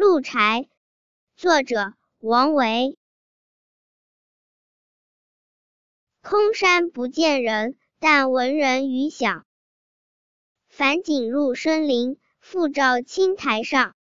鹿柴作者王维。空山不见人但闻人语响。返景入深林复照青苔上。